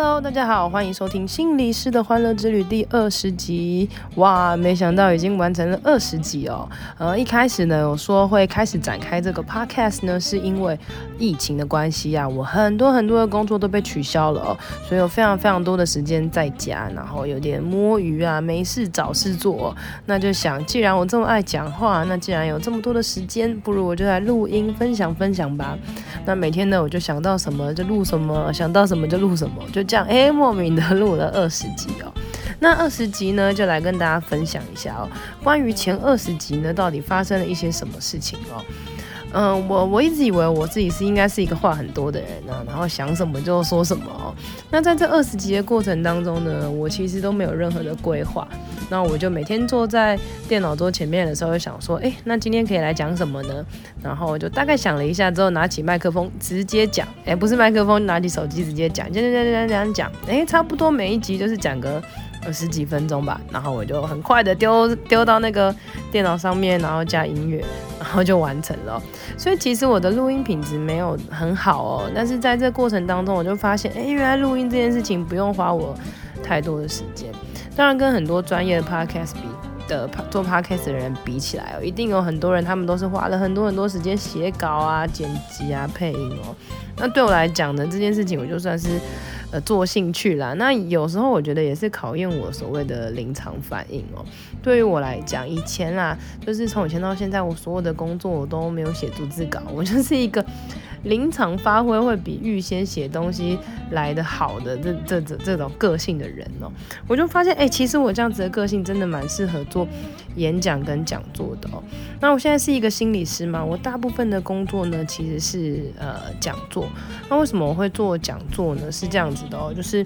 Hello，大家好，欢迎收听心理师的欢乐之旅第二十集。哇，没想到已经完成了二十集哦。呃，一开始呢，我说会开始展开这个 podcast 呢，是因为疫情的关系啊，我很多很多的工作都被取消了哦，所以有非常非常多的时间在家，然后有点摸鱼啊，没事找事做。那就想，既然我这么爱讲话，那既然有这么多的时间，不如我就来录音分享分享吧。那每天呢，我就想到什么就录什么，想到什么就录什么。就这样，哎，莫名的录了二十集哦。那二十集呢，就来跟大家分享一下哦，关于前二十集呢，到底发生了一些什么事情哦。嗯，我我一直以为我自己是应该是一个话很多的人呢，然后想什么就说什么哦。那在这二十集的过程当中呢，我其实都没有任何的规划。那我就每天坐在电脑桌前面的时候，就想说，哎，那今天可以来讲什么呢？然后就大概想了一下之后，拿起麦克风直接讲。哎，不是麦克风，拿起手机直接讲，讲讲讲讲讲讲。哎，差不多每一集就是讲个。有十几分钟吧，然后我就很快的丢丢到那个电脑上面，然后加音乐，然后就完成了。所以其实我的录音品质没有很好哦，但是在这过程当中，我就发现，哎，原来录音这件事情不用花我太多的时间。当然，跟很多专业的 podcast 比的做 podcast 的人比起来哦，一定有很多人他们都是花了很多很多时间写稿啊、剪辑啊、配音哦。那对我来讲呢，这件事情我就算是。呃，做兴趣啦，那有时候我觉得也是考验我所谓的临场反应哦。对于我来讲，以前啦，就是从以前到现在，我所有的工作我都没有写逐字稿，我就是一个。临场发挥会比预先写东西来的好的这这这这种个性的人哦，我就发现哎、其实我这样子的个性真的蛮适合做演讲跟讲座的哦。那我现在是一个心理师嘛，我大部分的工作呢其实是呃讲座。那为什么我会做讲座呢？是这样子的哦，就是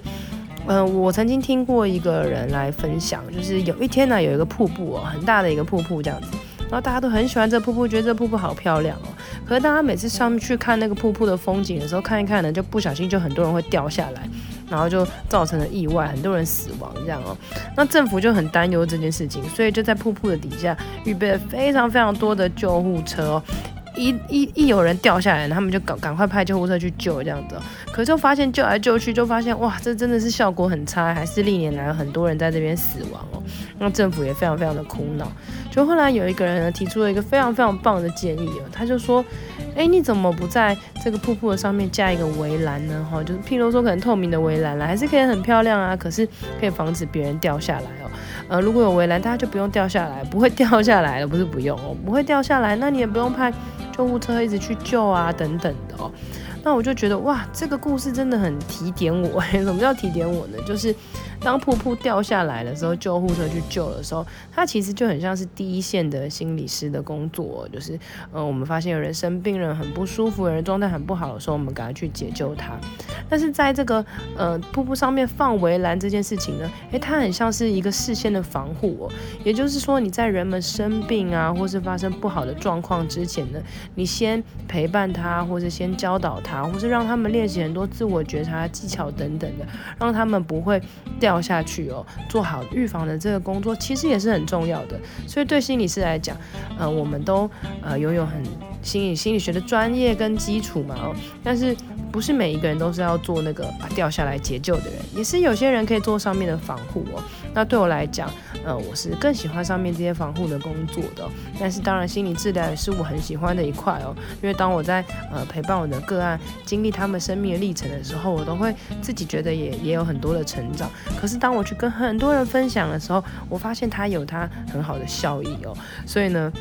嗯、我曾经听过一个人来分享，就是有一天呢有一个瀑布哦，很大的一个瀑布这样子。然后大家都很喜欢这瀑布，觉得这瀑布好漂亮哦。可是大家每次上去看那个瀑布的风景的时候，看一看呢，就不小心就很多人会掉下来，然后就造成了意外，很多人死亡这样哦。那政府就很担忧这件事情，所以就在瀑布的底下预备了非常非常多的救护车哦。一一一有人掉下来，他们就赶赶快派救护车去救这样子。可是就发现救来救去，就发现哇，这真的是效果很差，还是历年来很多人在这边死亡哦。那政府也非常非常的苦恼。就后来有一个人呢，提出了一个非常非常棒的建议哦，他就说，哎，你怎么不在这个瀑布的上面架一个围栏呢？哈，就是譬如说可能透明的围栏啦，还是可以很漂亮啊，可是可以防止别人掉下来哦。呃，如果有围栏，大家就不用掉下来，不会掉下来了，不是不用哦，不会掉下来，那你也不用派救护车一直去救啊，等等的哦。那我就觉得哇，这个故事真的很提点我。什么叫提点我呢？就是。当瀑布掉下来的时候，救护车去救的时候，它其实就很像是第一线的心理师的工作，就是，呃，我们发现有人生病人很不舒服，有人状态很不好的时候，我们赶快去解救他。但是在这个呃瀑布上面放围栏这件事情呢，诶，它很像是一个事先的防护哦，也就是说你在人们生病啊，或是发生不好的状况之前呢，你先陪伴他，或是先教导他，或是让他们练习很多自我觉察技巧等等的，让他们不会掉。跳下去哦，做好预防的这个工作其实也是很重要的。所以对心理师来讲，呃，我们都呃拥有很心理心理学的专业跟基础嘛哦，但是。不是每一个人都是要做那个把掉下来解救的人，也是有些人可以做上面的防护哦。那对我来讲，呃，我是更喜欢上面这些防护的工作的。但是当然，心理治疗也是我很喜欢的一块哦。因为当我在呃陪伴我的个案经历他们生命的历程的时候，我都会自己觉得也也有很多的成长。可是当我去跟很多人分享的时候，我发现它有它很好的效益哦。所以呢。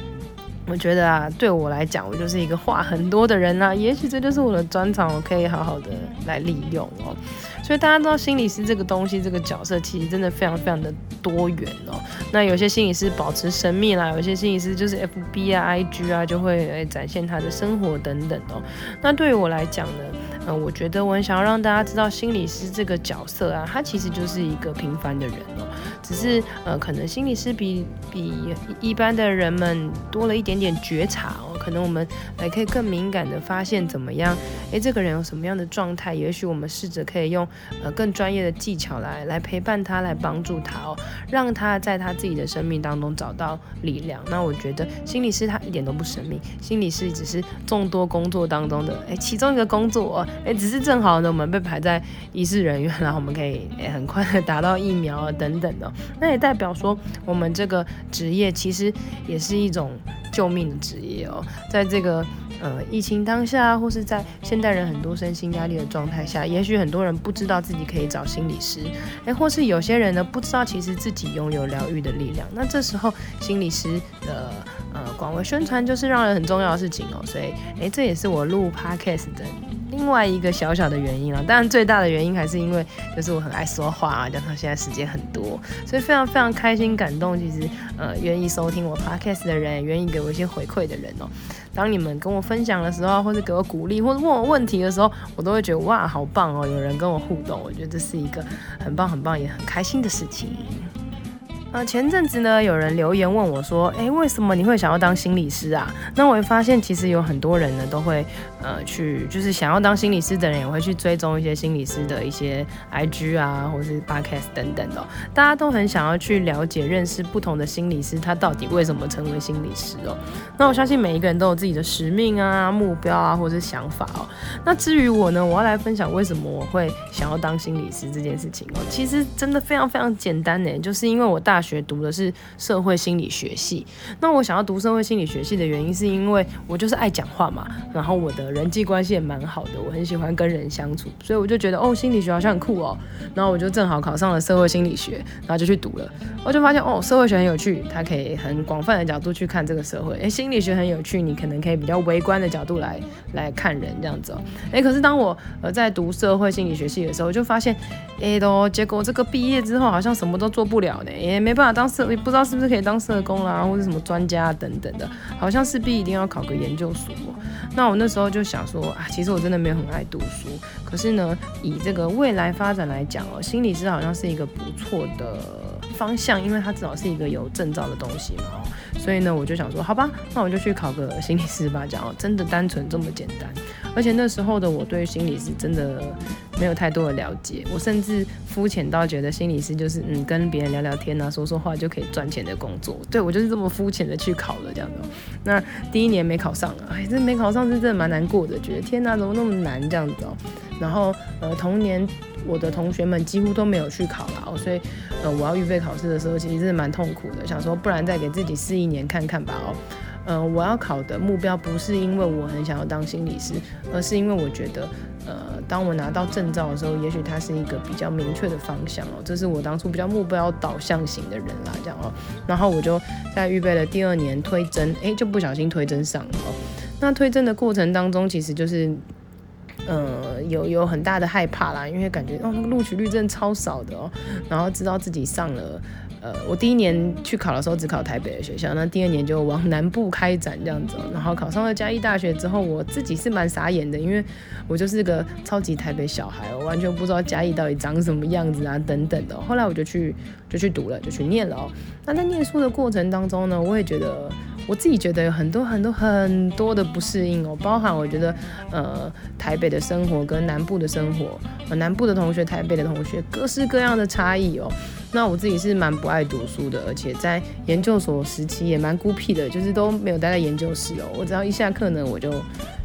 我觉得啊，对我来讲，我就是一个话很多的人啊。也许这就是我的专长，我可以好好的来利用哦。所以大家知道，心理师这个东西，这个角色其实真的非常非常的多元哦。那有些心理师保持神秘啦，有些心理师就是 FB 啊、IG 啊，就会来展现他的生活等等哦。那对于我来讲呢，呃，我觉得我很想要让大家知道，心理师这个角色啊，他其实就是一个平凡的人哦。只是呃，可能心理师比比一般的人们多了一点点觉察哦。可能我们还可以更敏感的发现怎么样诶，这个人有什么样的状态？也许我们试着可以用呃更专业的技巧来来陪伴他，来帮助他哦，让他在他自己的生命当中找到力量。那我觉得心理师他一点都不神秘，心理师只是众多工作当中的诶其中一个工作，诶，只是正好呢我们被排在医事人员，然后我们可以诶很快的达到疫苗啊等等的，那也代表说我们这个职业其实也是一种救命的职业哦，在这个。呃，疫情当下，或是在现代人很多身心压力的状态下，也许很多人不知道自己可以找心理师，诶，或是有些人呢不知道其实自己拥有疗愈的力量。那这时候心理师的呃广为宣传就是让人很重要的事情哦。所以，诶，这也是我录 podcast 的另外一个小小的原因了。当然，最大的原因还是因为就是我很爱说话啊，加上现在时间很多，所以非常非常开心感动。其实，呃，愿意收听我 podcast 的人，愿意给我一些回馈的人哦。当你们跟我分享的时候，或者给我鼓励，或者问我问题的时候，我都会觉得哇，好棒哦！有人跟我互动，我觉得这是一个很棒、很棒，也很开心的事情。呃，前阵子呢，有人留言问我说，诶，为什么你会想要当心理师啊？那我会发现，其实有很多人呢，都会呃去，就是想要当心理师的人，也会去追踪一些心理师的一些 IG 啊，或是 Podcast 等等的哦。大家都很想要去了解、认识不同的心理师，他到底为什么成为心理师哦？那我相信每一个人都有自己的使命啊、目标啊，或者是想法哦。那至于我呢，我要来分享为什么我会想要当心理师这件事情哦。其实真的非常非常简单呢，就是因为我大学读的是社会心理学系，那我想要读社会心理学系的原因，是因为我就是爱讲话嘛，然后我的人际关系也蛮好的，我很喜欢跟人相处，所以我就觉得哦，心理学好像很酷哦，然后我就正好考上了社会心理学，然后就去读了，我就发现哦，社会学很有趣，它可以很广泛的角度去看这个社会，诶，心理学很有趣，你可能可以比较微观的角度来来看人这样子哦，诶，可是当我呃在读社会心理学系的时候，我就发现，诶，都结果这个毕业之后好像什么都做不了呢，也没没办法当社。也不知道是不是可以当社工啦，或者什么专家等等的，好像势必一定要考个研究所。那我那时候就想说啊，其实我真的没有很爱读书，可是呢，以这个未来发展来讲哦，心理师好像是一个不错的方向，因为它至少是一个有证照的东西嘛。所以呢，我就想说，好吧，那我就去考个心理师吧。讲哦，真的单纯这么简单。而且那时候的我对心理师真的没有太多的了解，我甚至肤浅到觉得心理师就是嗯跟别人聊聊天啊，说说话就可以赚钱的工作。对，我就是这么肤浅的去考了这样的。那第一年没考上，哎，这没考上是真的蛮难过的，觉得天哪，怎么那么难这样子哦。然后呃，同年我的同学们几乎都没有去考了哦，所以呃我要预备考试的时候，其实真的蛮痛苦的，想说不然再给自己试一年看看吧哦。呃，我要考的目标不是因为我很想要当心理师，而是因为我觉得，呃，当我拿到证照的时候，也许它是一个比较明确的方向哦。这是我当初比较目标导向型的人啦，这样哦。然后我就在预备了第二年推甄，诶，就不小心推甄上了哦。那推甄的过程当中，其实就是，呃，有有很大的害怕啦，因为感觉哦，那个录取率真的超少的哦。然后知道自己上了。呃，我第一年去考的时候只考台北的学校，那第二年就往南部开展这样子，然后考上了嘉义大学之后，我自己是蛮傻眼的，因为我就是个超级台北小孩，我完全不知道嘉义到底长什么样子啊等等的。后来我就去就去读了，就去念了哦。那在念书的过程当中呢，我也觉得。我自己觉得有很多很多很多的不适应哦，包含我觉得，呃，台北的生活跟南部的生活，呃，南部的同学、台北的同学，各式各样的差异哦。那我自己是蛮不爱读书的，而且在研究所时期也蛮孤僻的，就是都没有待在研究室哦。我只要一下课呢，我就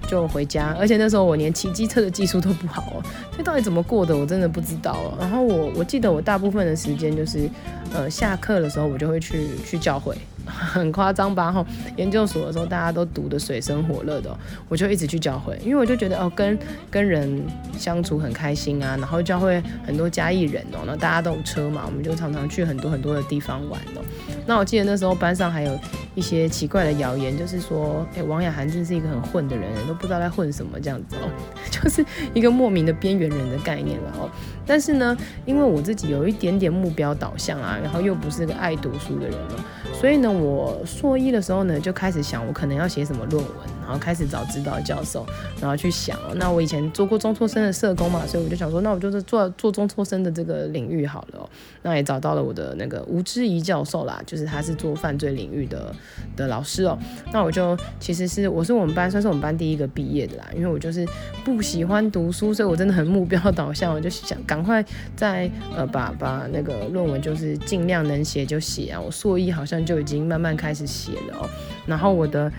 就回家，而且那时候我连骑机车的技术都不好哦。这到底怎么过的，我真的不知道哦。然后我我记得我大部分的时间就是，呃，下课的时候我就会去去教会。很夸张吧？哈，研究所的时候大家都读得水深火热的，我就一直去教会，因为我就觉得哦，跟跟人相处很开心啊。然后教会很多嘉义人哦，那大家都有车嘛，我们就常常去很多很多的地方玩哦。那我记得那时候班上还有一些奇怪的谣言，就是说，哎，王雅涵真是一个很混的人，都不知道在混什么这样子哦，就是一个莫名的边缘人的概念了哦。但是呢，因为我自己有一点点目标导向啊，然后又不是个爱读书的人哦。所以呢，我硕一的时候呢，就开始想我可能要写什么论文。然后开始找指导教授，然后去想，那我以前做过中辍生的社工嘛，所以我就想说，那我就是做做中辍生的这个领域好了哦。那也找到了我的那个吴之怡教授啦，就是他是做犯罪领域的的老师哦。那我就其实是我是我们班算是我们班第一个毕业的啦，因为我就是不喜欢读书，所以我真的很目标导向，我就想赶快在呃把把那个论文就是尽量能写就写啊。我硕一好像就已经慢慢开始写了哦，然后我的。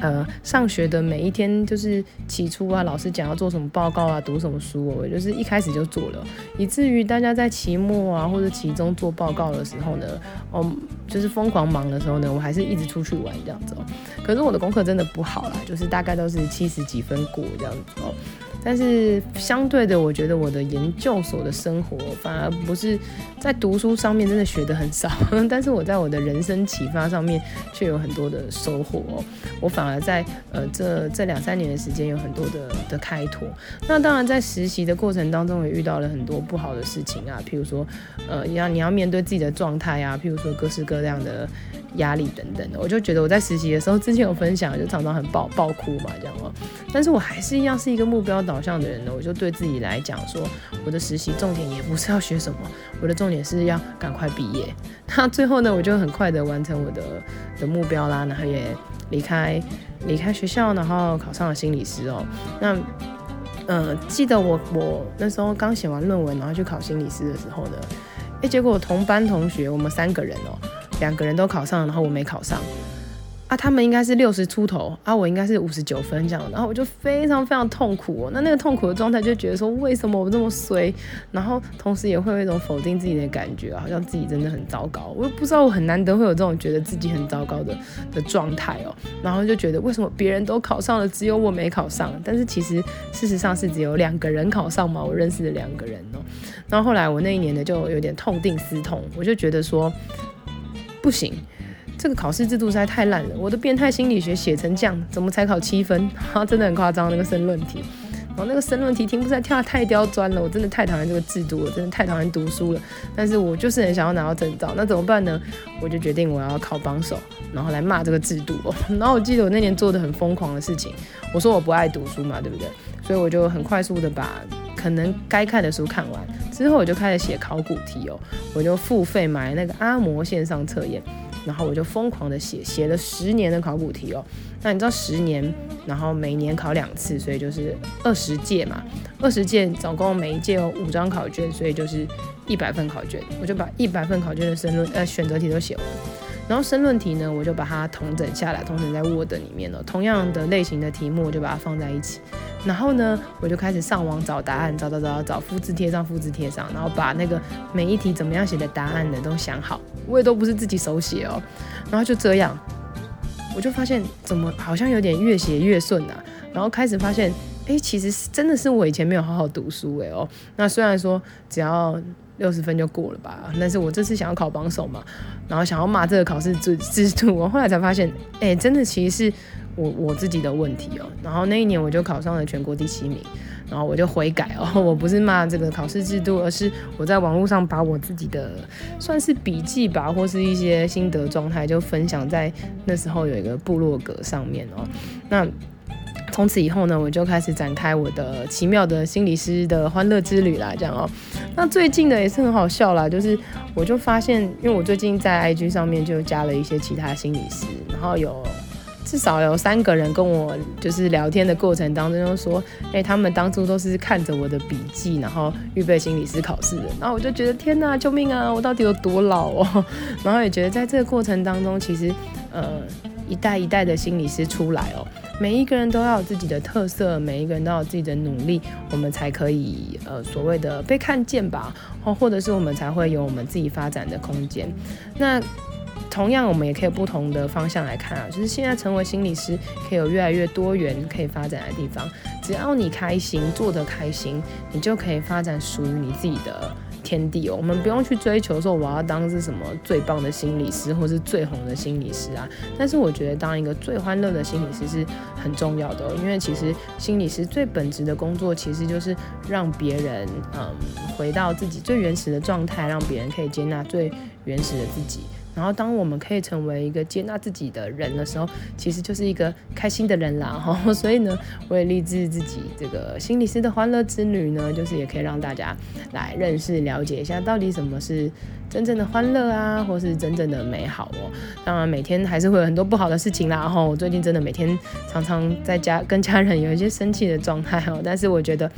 呃，上学的每一天就是起初啊，老师讲要做什么报告啊，读什么书，我就是一开始就做了，以至于大家在期末啊或者期中做报告的时候呢，哦，就是疯狂忙的时候呢，我还是一直出去玩这样子哦。可是我的功课真的不好啦，就是大概都是七十几分过这样子哦。但是相对的，我觉得我的研究所的生活反而不是在读书上面真的学得很少，但是我在我的人生启发上面却有很多的收获哦。我反而在呃这这两三年的时间有很多的的开拓。那当然在实习的过程当中也遇到了很多不好的事情啊，譬如说呃要你要面对自己的状态啊，譬如说各式各样的压力等等的。我就觉得我在实习的时候之前有分享，就常常很爆爆哭嘛这样哦。但是我还是一样是一个目标导向的人呢，我就对自己来讲说，我的实习重点也不是要学什么，我的重点是要赶快毕业。那最后呢，我就很快的完成我的的目标啦，然后也离开离开学校，然后考上了心理师哦。那嗯，记得我我那时候刚写完论文，然后去考心理师的时候呢，哎，结果同班同学我们三个人哦，两个人都考上，然后我没考上。啊，他们应该是六十出头，啊，我应该是五十九分这样，然后我就非常非常痛苦哦。那那个痛苦的状态就觉得说，为什么我这么衰？然后同时也会有一种否定自己的感觉，好像自己真的很糟糕。我也不知道，我很难得会有这种觉得自己很糟糕的的状态哦。然后就觉得为什么别人都考上了，只有我没考上？但是其实事实上是只有两个人考上嘛，我认识的两个人哦。然后后来我那一年呢，就有点痛定思痛，我就觉得说不行。这个考试制度实在太烂了，我的变态心理学写成这样，怎么才考七分？哈，真的很夸张，那个申论题，然后那个申论题题目实在跳得太刁钻了，我真的太讨厌这个制度了，真的太讨厌读书了。但是我就是很想要拿到证照，那怎么办呢？我就决定我要考榜首，然后来骂这个制度。然后我记得我那年做的很疯狂的事情，我说我不爱读书嘛，对不对？所以我就很快速的把可能该看的书看完，之后我就开始写考古题哦，我就付费买那个阿摩线上测验。然后我就疯狂的写，写了十年的考古题哦。那你知道十年，然后每年考两次，所以就是二十届嘛。二十届总共每一届有五张考卷，所以就是一百份考卷。我就把一百份考卷的申论呃选择题都写完。然后申论题呢，我就把它统整下来，统整在 Word 里面了。同样的类型的题目，我就把它放在一起。然后呢，我就开始上网找答案，找找找找，复制贴上，复制贴上，然后把那个每一题怎么样写的答案呢都想好。我也都不是自己手写哦。然后就这样，我就发现怎么好像有点越写越顺啊。然后开始发现，哎，其实是真的是我以前没有好好读书哎哦。那虽然说只要六十分就过了吧，但是我这次想要考榜首嘛，然后想要骂这个考试制制度，我后来才发现，哎，真的其实是我我自己的问题哦。然后那一年我就考上了全国第七名，然后我就悔改哦，我不是骂这个考试制度，而是我在网络上把我自己的算是笔记吧，或是一些心得状态就分享在那时候有一个部落格上面哦，那。从此以后呢，我就开始展开我的奇妙的心理师的欢乐之旅啦，这样哦。那最近的也是很好笑啦，就是我就发现，因为我最近在 IG 上面就加了一些其他心理师，然后有至少有三个人跟我就是聊天的过程当中就说，哎、他们当初都是看着我的笔记，然后预备心理师考试的。然后我就觉得天哪，救命啊，我到底有多老哦？然后也觉得在这个过程当中，其实呃一代一代的心理师出来哦。每一个人都要有自己的特色，每一个人都要有自己的努力，我们才可以呃所谓的被看见吧，或或者是我们才会有我们自己发展的空间。那同样，我们也可以有不同的方向来看啊，就是现在成为心理师，可以有越来越多元可以发展的地方。只要你开心，做得开心，你就可以发展属于你自己的。天地哦，我们不用去追求说我要当是什么最棒的心理师，或是最红的心理师啊。但是我觉得当一个最欢乐的心理师是很重要的，因为其实心理师最本质的工作其实就是让别人嗯回到自己最原始的状态，让别人可以接纳最原始的自己。然后当我们可以成为一个接纳自己的人的时候，其实就是一个开心的人啦。哈，所以呢，我也立志自己这个心理师的欢乐之旅呢，就是也可以让大家来认识、了解一下，到底什么是真正的欢乐啊，或是真正的美好哦。当然，每天还是会有很多不好的事情啦。然后我最近真的每天常常在家跟家人有一些生气的状态哦，但是我觉得。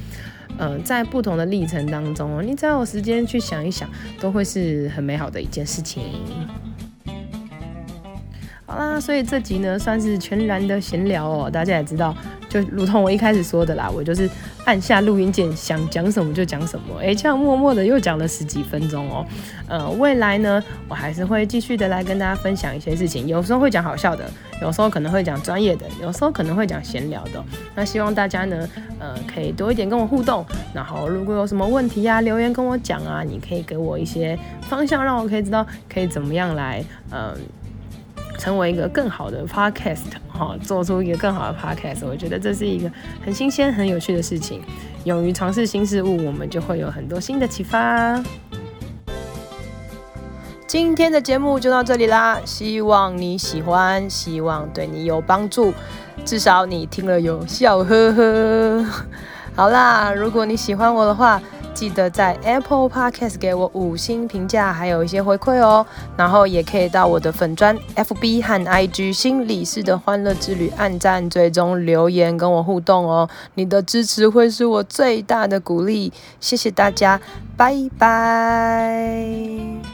嗯、在不同的历程当中哦，你只要有时间去想一想，都会是很美好的一件事情。好啦，所以这集呢算是全然的闲聊哦，大家也知道。就如同我一开始说的啦，我就是按下录音键，想讲什么就讲什么。哎、这样默默的又讲了十几分钟哦。呃，未来呢，我还是会继续的来跟大家分享一些事情，有时候会讲好笑的，有时候可能会讲专业的，有时候可能会讲闲聊的。那希望大家呢，呃，可以多一点跟我互动。然后如果有什么问题呀、啊，留言跟我讲啊，你可以给我一些方向，让我可以知道可以怎么样来，嗯、成为一个更好的 podcast，哈，做出一个更好的 podcast，我觉得这是一个很新鲜、很有趣的事情。勇于尝试新事物，我们就会有很多新的启发。今天的节目就到这里啦，希望你喜欢，希望对你有帮助，至少你听了有笑呵呵。好啦，如果你喜欢我的话，记得在 Apple Podcast 给我五星评价，还有一些回馈哦。然后也可以到我的粉专 FB 和 IG 心理师的欢乐之旅按赞、追踪、留言跟我互动哦。你的支持会是我最大的鼓励，谢谢大家，拜拜。